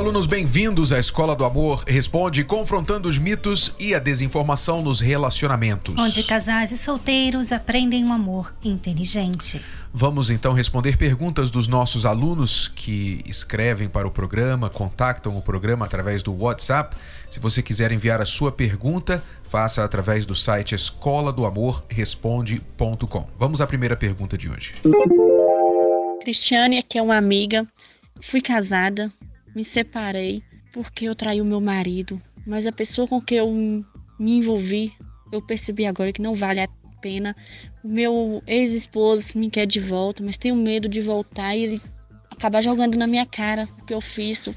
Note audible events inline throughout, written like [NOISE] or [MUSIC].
Alunos, bem-vindos à Escola do Amor Responde, confrontando os mitos e a desinformação nos relacionamentos. Onde casais e solteiros aprendem um amor inteligente. Vamos então responder perguntas dos nossos alunos que escrevem para o programa, contactam o programa através do WhatsApp. Se você quiser enviar a sua pergunta, faça através do site escola do amor responde.com. Vamos à primeira pergunta de hoje. Cristiane, aqui é uma amiga. Fui casada, me separei porque eu traí o meu marido, mas a pessoa com que eu me envolvi, eu percebi agora que não vale a pena. O meu ex-esposo me quer de volta, mas tenho medo de voltar e ele acabar jogando na minha cara o que eu fiz.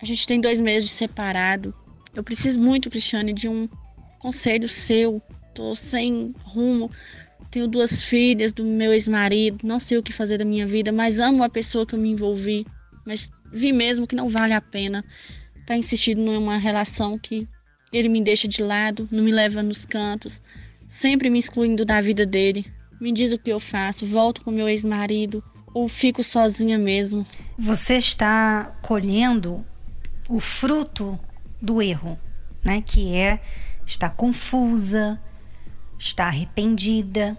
A gente tem dois meses de separado. Eu preciso muito, Cristiane, de um conselho seu. Tô sem rumo. Tenho duas filhas do meu ex-marido. Não sei o que fazer da minha vida, mas amo a pessoa que eu me envolvi. Mas vi mesmo que não vale a pena estar tá insistindo numa relação que ele me deixa de lado, não me leva nos cantos, sempre me excluindo da vida dele. Me diz o que eu faço, volto com meu ex-marido ou fico sozinha mesmo. Você está colhendo o fruto do erro, né? Que é estar confusa, estar arrependida,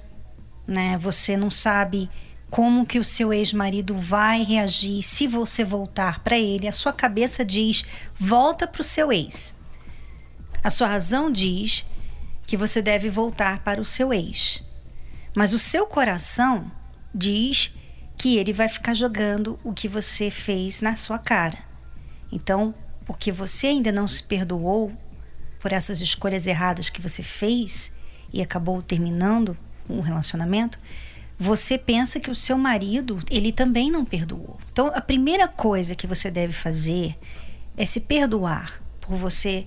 né? Você não sabe como que o seu ex-marido vai reagir se você voltar para ele. A sua cabeça diz: volta para o seu ex. A sua razão diz que você deve voltar para o seu ex. Mas o seu coração diz que ele vai ficar jogando o que você fez na sua cara. Então, porque você ainda não se perdoou por essas escolhas erradas que você fez e acabou terminando um relacionamento, você pensa que o seu marido, ele também não perdoou. Então, a primeira coisa que você deve fazer é se perdoar por você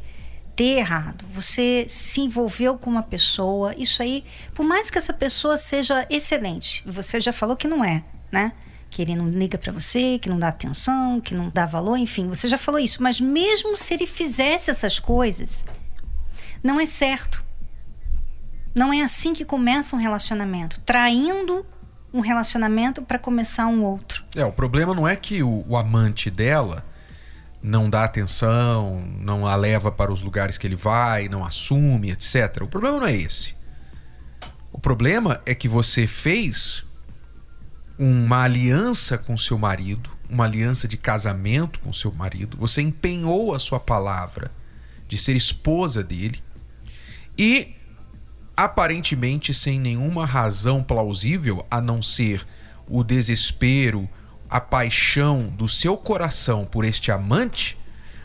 ter errado. Você se envolveu com uma pessoa, isso aí, por mais que essa pessoa seja excelente, você já falou que não é, né? Que ele não liga para você, que não dá atenção, que não dá valor, enfim, você já falou isso, mas mesmo se ele fizesse essas coisas, não é certo. Não é assim que começa um relacionamento, traindo um relacionamento para começar um outro. É, o problema não é que o, o, amante dela não dá atenção, não a leva para os lugares que ele vai, não assume, etc. O problema não é esse. O problema é que você fez uma aliança com seu marido, uma aliança de casamento com seu marido, você empenhou a sua palavra de ser esposa dele e aparentemente sem nenhuma razão plausível a não ser o desespero, a paixão do seu coração por este amante,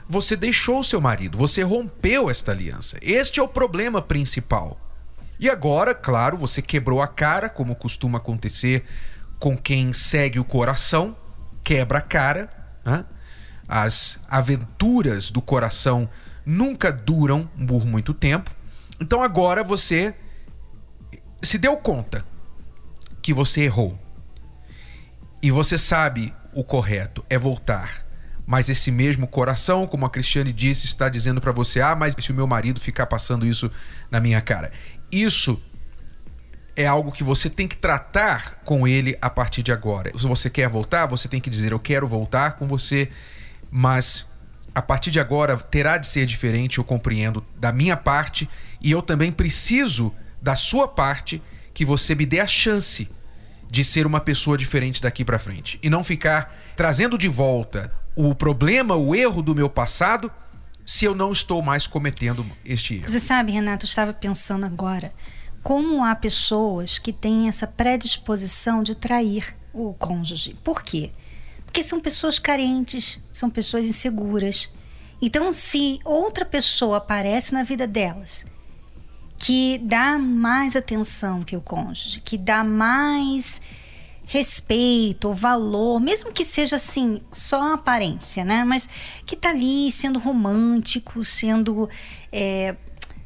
você deixou seu marido, você rompeu esta aliança. Este é o problema principal. E agora, claro, você quebrou a cara, como costuma acontecer com quem segue o coração, quebra a cara. Né? As aventuras do coração nunca duram por muito tempo. Então agora você se deu conta que você errou e você sabe o correto é voltar, mas esse mesmo coração, como a Cristiane disse, está dizendo para você: ah, mas se o meu marido ficar passando isso na minha cara. Isso é algo que você tem que tratar com ele a partir de agora. Se você quer voltar, você tem que dizer: eu quero voltar com você, mas a partir de agora terá de ser diferente, eu compreendo da minha parte e eu também preciso da sua parte que você me dê a chance de ser uma pessoa diferente daqui para frente e não ficar trazendo de volta o problema, o erro do meu passado, se eu não estou mais cometendo este erro. Você sabe, Renato, eu estava pensando agora como há pessoas que têm essa predisposição de trair o cônjuge. Por quê? Porque são pessoas carentes, são pessoas inseguras. Então, se outra pessoa aparece na vida delas que dá mais atenção que o cônjuge, que dá mais respeito, valor, mesmo que seja assim, só aparência, né? Mas que tá ali sendo romântico, sendo, é,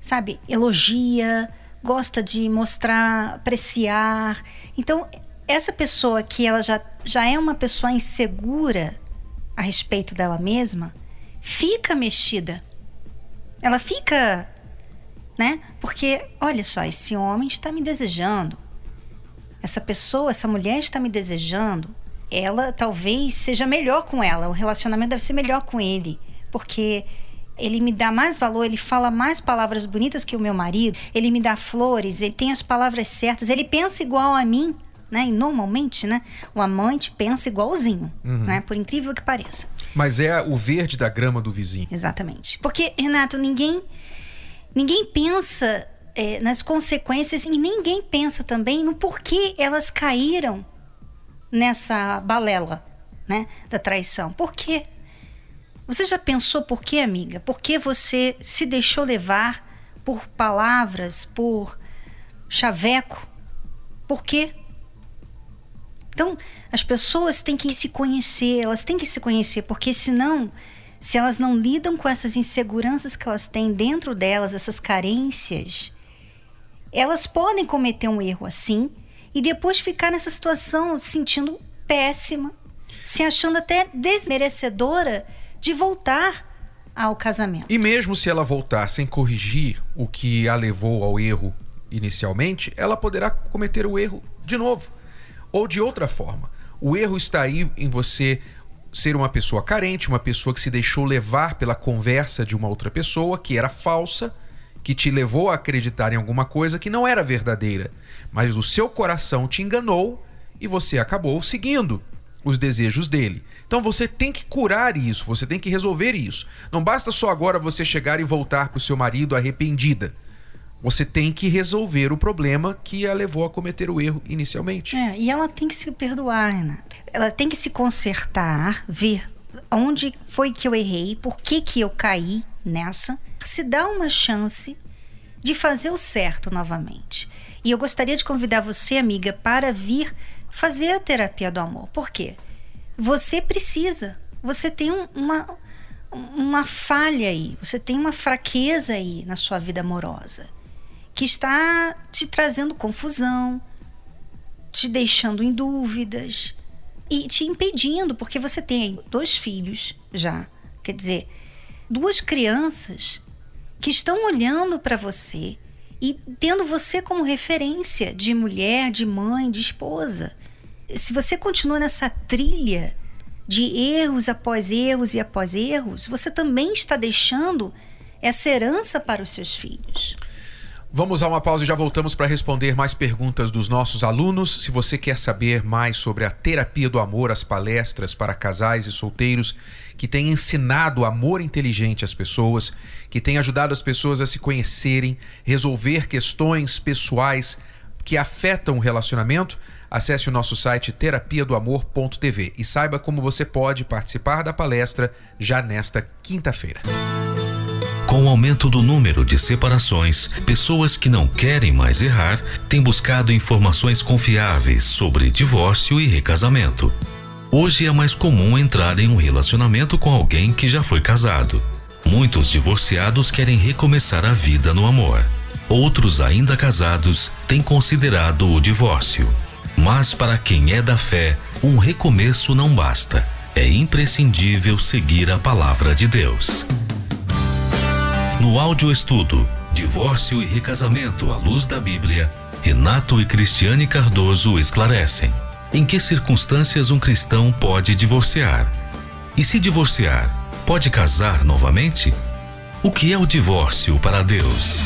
sabe, elogia, gosta de mostrar, apreciar. Então, essa pessoa que ela já, já é uma pessoa insegura, a respeito dela mesma, fica mexida. Ela fica, né? Porque olha só, esse homem está me desejando. Essa pessoa, essa mulher está me desejando. Ela talvez seja melhor com ela, o relacionamento deve ser melhor com ele, porque ele me dá mais valor, ele fala mais palavras bonitas que o meu marido, ele me dá flores, ele tem as palavras certas, ele pensa igual a mim, né? E normalmente, né, o amante pensa igualzinho, uhum. né? Por incrível que pareça. Mas é o verde da grama do vizinho. Exatamente. Porque, Renato, ninguém ninguém pensa é, nas consequências e ninguém pensa também no porquê elas caíram nessa balela, né, da traição. Por quê? Você já pensou por quê, amiga? Por que você se deixou levar por palavras, por chaveco? Por quê? Então, as pessoas têm que se conhecer, elas têm que se conhecer, porque senão, se elas não lidam com essas inseguranças que elas têm dentro delas, essas carências, elas podem cometer um erro assim e depois ficar nessa situação se sentindo péssima, se achando até desmerecedora de voltar ao casamento. E mesmo se ela voltar sem corrigir o que a levou ao erro inicialmente, ela poderá cometer o erro de novo ou de outra forma. O erro está aí em você ser uma pessoa carente, uma pessoa que se deixou levar pela conversa de uma outra pessoa que era falsa, que te levou a acreditar em alguma coisa que não era verdadeira, mas o seu coração te enganou e você acabou seguindo os desejos dele. Então você tem que curar isso, você tem que resolver isso. Não basta só agora você chegar e voltar para o seu marido arrependida. Você tem que resolver o problema que a levou a cometer o erro inicialmente. É, e ela tem que se perdoar, Renato. Ela tem que se consertar, ver onde foi que eu errei, por que, que eu caí nessa, se dá uma chance de fazer o certo novamente. E eu gostaria de convidar você, amiga, para vir fazer a terapia do amor. Por quê? Você precisa. Você tem um, uma, uma falha aí, você tem uma fraqueza aí na sua vida amorosa que está te trazendo confusão, te deixando em dúvidas e te impedindo, porque você tem dois filhos já, quer dizer, duas crianças que estão olhando para você e tendo você como referência de mulher, de mãe, de esposa. Se você continua nessa trilha de erros após erros e após erros, você também está deixando essa herança para os seus filhos. Vamos a uma pausa e já voltamos para responder mais perguntas dos nossos alunos. Se você quer saber mais sobre a terapia do amor, as palestras para casais e solteiros que têm ensinado amor inteligente às pessoas, que têm ajudado as pessoas a se conhecerem, resolver questões pessoais que afetam o relacionamento, acesse o nosso site terapia do amor.tv e saiba como você pode participar da palestra já nesta quinta-feira. Com o aumento do número de separações, pessoas que não querem mais errar têm buscado informações confiáveis sobre divórcio e recasamento. Hoje é mais comum entrar em um relacionamento com alguém que já foi casado. Muitos divorciados querem recomeçar a vida no amor. Outros ainda casados têm considerado o divórcio. Mas para quem é da fé, um recomeço não basta. É imprescindível seguir a palavra de Deus. No áudio estudo Divórcio e Recasamento à Luz da Bíblia, Renato e Cristiane Cardoso esclarecem em que circunstâncias um cristão pode divorciar. E se divorciar, pode casar novamente? O que é o divórcio para Deus?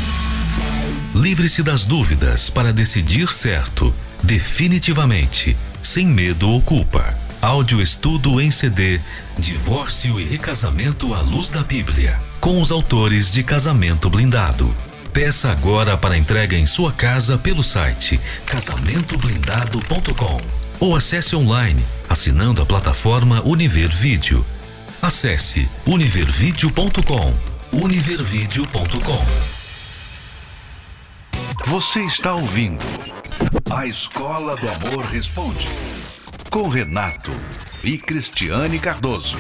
Livre-se das dúvidas para decidir certo, definitivamente, sem medo ou culpa. Áudio estudo em CD Divórcio e Recasamento à Luz da Bíblia, com os autores de Casamento Blindado. Peça agora para entrega em sua casa pelo site casamentoblindado.com ou acesse online assinando a plataforma Univer Vídeo. Acesse univervideo.com. univervideo.com. Você está ouvindo A Escola do Amor Responde com Renato e Cristiane Cardoso.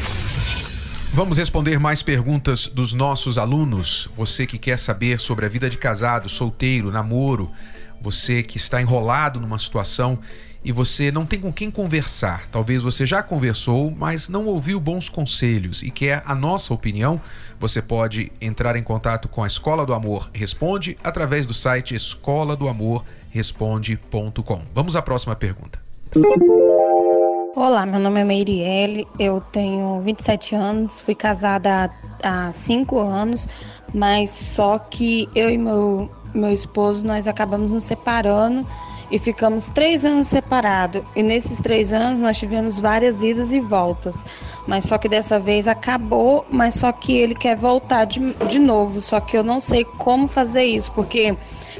Vamos responder mais perguntas dos nossos alunos. Você que quer saber sobre a vida de casado, solteiro, namoro, você que está enrolado numa situação e você não tem com quem conversar. Talvez você já conversou, mas não ouviu bons conselhos e quer a nossa opinião, você pode entrar em contato com a Escola do Amor Responde através do site escola do amor responde.com. Vamos à próxima pergunta. Olá, meu nome é Meirielle, eu tenho 27 anos, fui casada há 5 anos, mas só que eu e meu, meu esposo nós acabamos nos separando e ficamos três anos separados. E nesses três anos nós tivemos várias idas e voltas. Mas só que dessa vez acabou, mas só que ele quer voltar de, de novo. Só que eu não sei como fazer isso, porque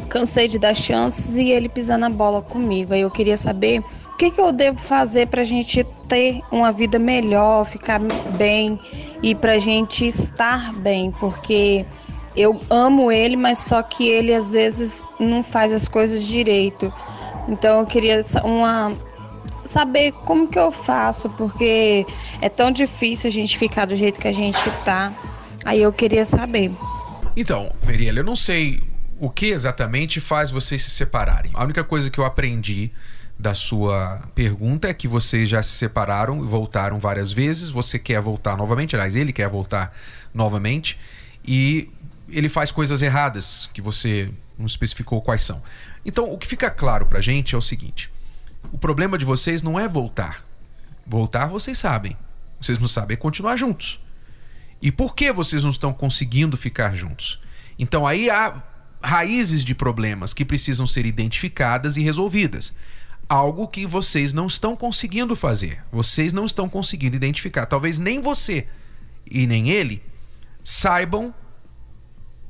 cansei de dar chances e ele pisando a bola comigo. Aí eu queria saber que, que eu devo fazer para a gente ter uma vida melhor, ficar bem e para a gente estar bem, porque eu amo ele, mas só que ele às vezes não faz as coisas direito. Então eu queria uma saber como que eu faço, porque é tão difícil a gente ficar do jeito que a gente tá. Aí eu queria saber. Então, Meriela, eu não sei o que exatamente faz vocês se separarem. A única coisa que eu aprendi da sua pergunta é que vocês já se separaram e voltaram várias vezes. Você quer voltar novamente, aliás, ele quer voltar novamente e ele faz coisas erradas que você não especificou quais são. Então, o que fica claro pra gente é o seguinte: o problema de vocês não é voltar. Voltar vocês sabem. Vocês não sabem é continuar juntos. E por que vocês não estão conseguindo ficar juntos? Então aí há raízes de problemas que precisam ser identificadas e resolvidas. Algo que vocês não estão conseguindo fazer. Vocês não estão conseguindo identificar. Talvez nem você e nem ele saibam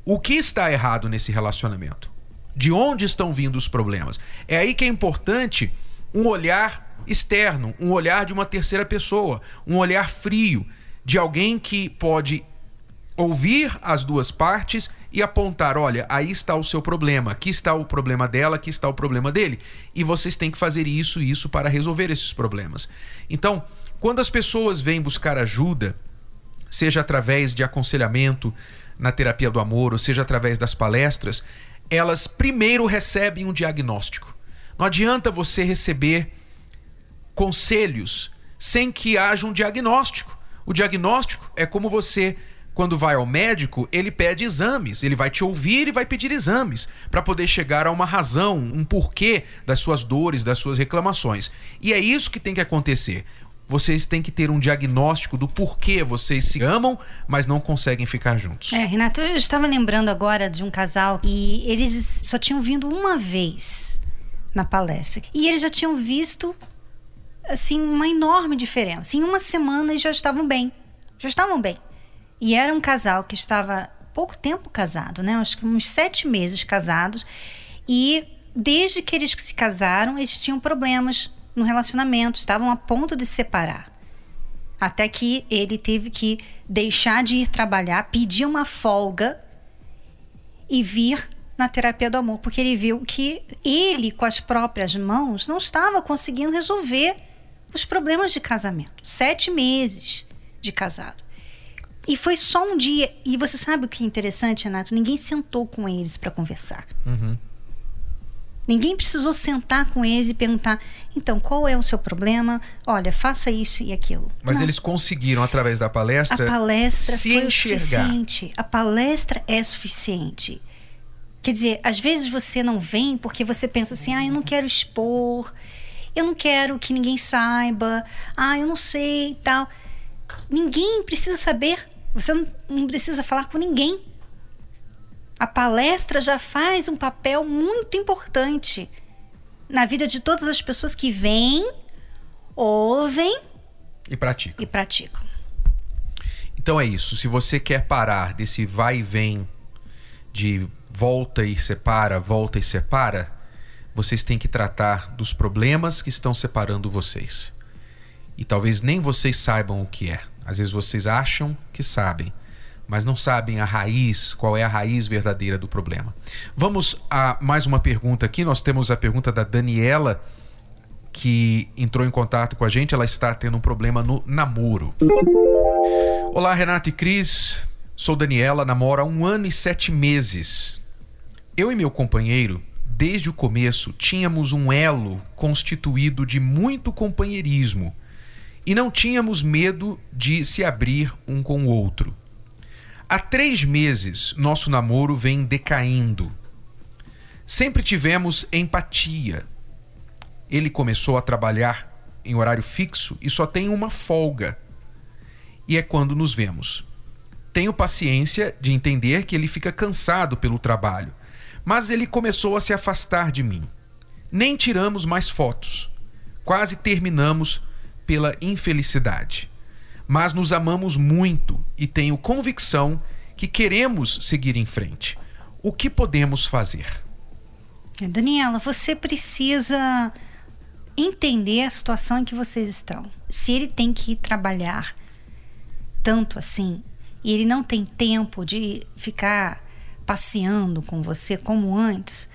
o que está errado nesse relacionamento. De onde estão vindo os problemas? É aí que é importante um olhar externo, um olhar de uma terceira pessoa, um olhar frio, de alguém que pode ouvir as duas partes e apontar: olha, aí está o seu problema, aqui está o problema dela, aqui está o problema dele. E vocês têm que fazer isso e isso para resolver esses problemas. Então, quando as pessoas vêm buscar ajuda, seja através de aconselhamento na terapia do amor, ou seja através das palestras, elas primeiro recebem um diagnóstico. Não adianta você receber conselhos sem que haja um diagnóstico. O diagnóstico é como você quando vai ao médico, ele pede exames, ele vai te ouvir e vai pedir exames para poder chegar a uma razão, um porquê das suas dores, das suas reclamações. E é isso que tem que acontecer. Vocês têm que ter um diagnóstico do porquê vocês se amam, mas não conseguem ficar juntos. É, Renato, eu estava lembrando agora de um casal e eles só tinham vindo uma vez na palestra. E eles já tinham visto assim uma enorme diferença. Em uma semana eles já estavam bem. Já estavam bem. E era um casal que estava pouco tempo casado, né? Acho que uns sete meses casados. E desde que eles se casaram, eles tinham problemas no relacionamento, estavam a ponto de se separar. Até que ele teve que deixar de ir trabalhar, pedir uma folga e vir na terapia do amor, porque ele viu que ele, com as próprias mãos, não estava conseguindo resolver os problemas de casamento. Sete meses de casado. E foi só um dia. E você sabe o que é interessante, Renato? Ninguém sentou com eles para conversar. Uhum. Ninguém precisou sentar com eles e perguntar: então, qual é o seu problema? Olha, faça isso e aquilo. Mas Não. eles conseguiram, através da palestra, a palestra se foi enxergar. suficiente. A palestra é suficiente. Quer dizer, às vezes você não vem porque você pensa assim: ah, eu não quero expor, eu não quero que ninguém saiba, ah, eu não sei e tal. Ninguém precisa saber. Você não, precisa falar com ninguém. A palestra já faz um papel muito importante na vida de todas as pessoas que vêm, ouvem E pratica. e praticam. Então é isso. Se você quer parar desse vai e vem de volta e separa, volta e separa, vocês têm que tratar dos problemas que estão separando vocês. E talvez nem vocês saibam o que é. Às vezes vocês acham que sabem, mas não sabem a raiz, qual é a raiz verdadeira do problema. Vamos a mais uma pergunta aqui. Nós temos a pergunta da Daniela, que entrou em contato com a gente. Ela está tendo um problema no namoro. Olá, Renato e Cris. Sou Daniela, namoro há um ano e sete meses. Eu e meu companheiro desde o começo, tínhamos um elo constituído de muito companheirismo e não tínhamos medo de se abrir um com o outro. Há três meses, nosso namoro vem decaindo. Sempre tivemos empatia. Ele começou a trabalhar em horário fixo e só tem uma folga. E é quando nos vemos. Tenho paciência de entender que ele fica cansado pelo trabalho, mas ele começou a se afastar de mim. Nem tiramos mais fotos. Quase terminamos pela infelicidade. Mas nos amamos muito e tenho convicção que queremos seguir em frente. O que podemos fazer? Daniela, você precisa entender a situação em que vocês estão. Se ele tem que ir trabalhar tanto assim e ele não tem tempo de ficar passeando com você como antes,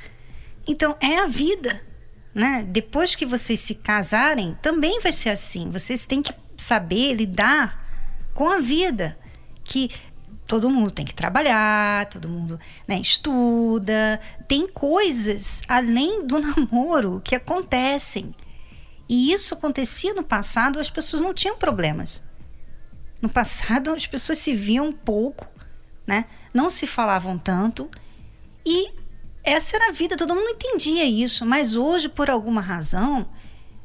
então é a vida né? Depois que vocês se casarem, também vai ser assim. Vocês têm que saber lidar com a vida, que todo mundo tem que trabalhar, todo mundo né, estuda, tem coisas além do [LAUGHS] namoro que acontecem. E isso acontecia no passado, as pessoas não tinham problemas. No passado, as pessoas se viam pouco, né? não se falavam tanto e essa era a vida, todo mundo entendia isso, mas hoje, por alguma razão,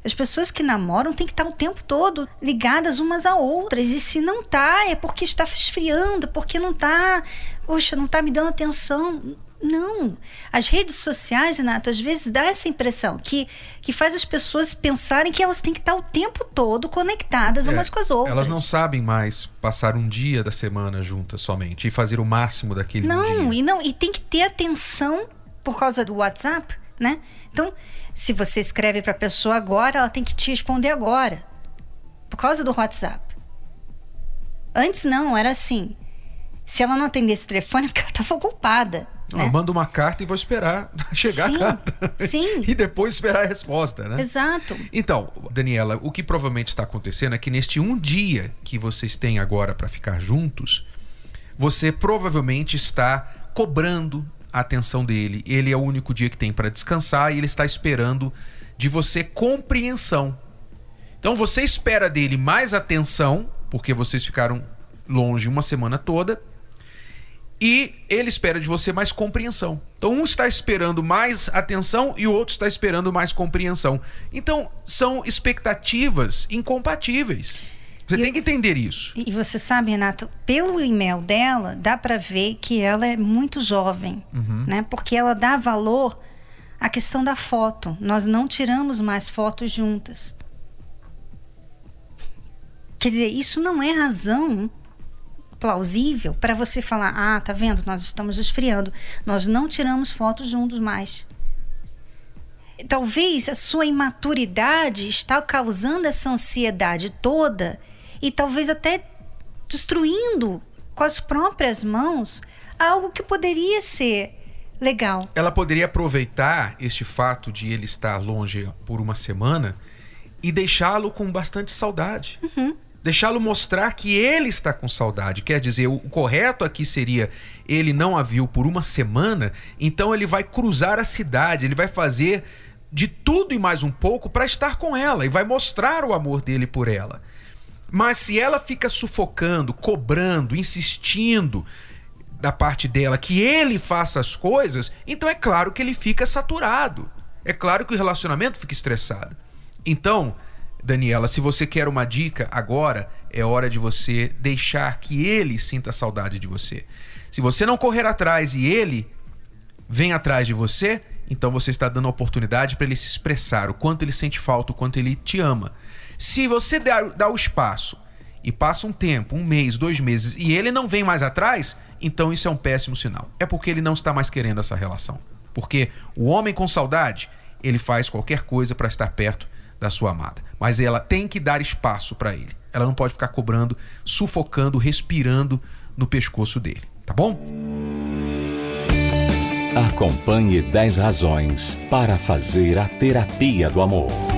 as pessoas que namoram têm que estar o tempo todo ligadas umas a outras. E se não tá, é porque está esfriando, porque não tá, poxa, não tá me dando atenção. Não. As redes sociais, Renato, às vezes dá essa impressão que, que faz as pessoas pensarem que elas têm que estar o tempo todo conectadas é, umas com as outras. Elas não sabem mais passar um dia da semana juntas somente e fazer o máximo daquele não, dia. Não, e não, e tem que ter atenção por causa do WhatsApp, né? Então, se você escreve para a pessoa agora, ela tem que te responder agora. Por causa do WhatsApp. Antes não, era assim. Se ela não atendesse o telefone, é porque ela estava ocupada. Né? Eu mando uma carta e vou esperar [LAUGHS] chegar sim, a carta. Sim. [LAUGHS] e depois esperar a resposta, né? Exato. Então, Daniela, o que provavelmente está acontecendo é que neste um dia que vocês têm agora para ficar juntos, você provavelmente está cobrando a atenção dele. Ele é o único dia que tem para descansar e ele está esperando de você compreensão. Então você espera dele mais atenção, porque vocês ficaram longe uma semana toda, e ele espera de você mais compreensão. Então um está esperando mais atenção e o outro está esperando mais compreensão. Então são expectativas incompatíveis. Você tem que entender isso. E você sabe, Renato, pelo e-mail dela, dá para ver que ela é muito jovem, uhum. né? Porque ela dá valor à questão da foto. Nós não tiramos mais fotos juntas. Quer dizer, isso não é razão plausível para você falar: ah, tá vendo, nós estamos esfriando, nós não tiramos fotos juntos mais. Talvez a sua imaturidade está causando essa ansiedade toda e talvez até destruindo com as próprias mãos algo que poderia ser legal. Ela poderia aproveitar este fato de ele estar longe por uma semana e deixá-lo com bastante saudade. Uhum. Deixá-lo mostrar que ele está com saudade. Quer dizer, o correto aqui seria ele não a viu por uma semana, então ele vai cruzar a cidade, ele vai fazer de tudo e mais um pouco para estar com ela e vai mostrar o amor dele por ela. Mas se ela fica sufocando, cobrando, insistindo da parte dela que ele faça as coisas, então é claro que ele fica saturado. É claro que o relacionamento fica estressado. Então, Daniela, se você quer uma dica agora, é hora de você deixar que ele sinta saudade de você. Se você não correr atrás e ele vem atrás de você, então você está dando a oportunidade para ele se expressar o quanto ele sente falta, o quanto ele te ama. Se você dá, dá o espaço e passa um tempo, um mês, dois meses, e ele não vem mais atrás, então isso é um péssimo sinal. É porque ele não está mais querendo essa relação. Porque o homem com saudade, ele faz qualquer coisa para estar perto da sua amada. Mas ela tem que dar espaço para ele. Ela não pode ficar cobrando, sufocando, respirando no pescoço dele. Tá bom? Acompanhe 10 razões para fazer a terapia do amor.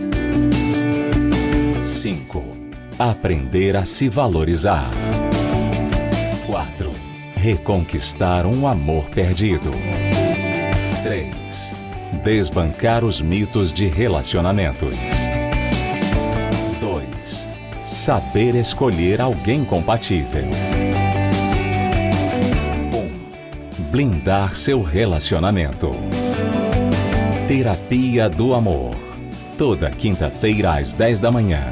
Aprender a se valorizar. 4. Reconquistar um amor perdido. 3. Desbancar os mitos de relacionamentos. 2. Saber escolher alguém compatível. 1. Blindar seu relacionamento. Terapia do Amor. Toda quinta-feira às 10 da manhã,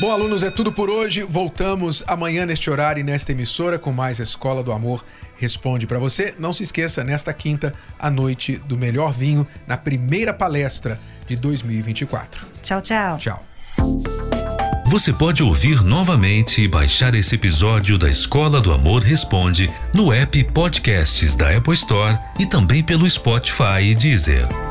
Bom, alunos, é tudo por hoje. Voltamos amanhã neste horário e nesta emissora com mais Escola do Amor Responde para você. Não se esqueça, nesta quinta, a noite do melhor vinho, na primeira palestra de 2024. Tchau, tchau. Tchau. Você pode ouvir novamente e baixar esse episódio da Escola do Amor Responde no app Podcasts da Apple Store e também pelo Spotify e Deezer.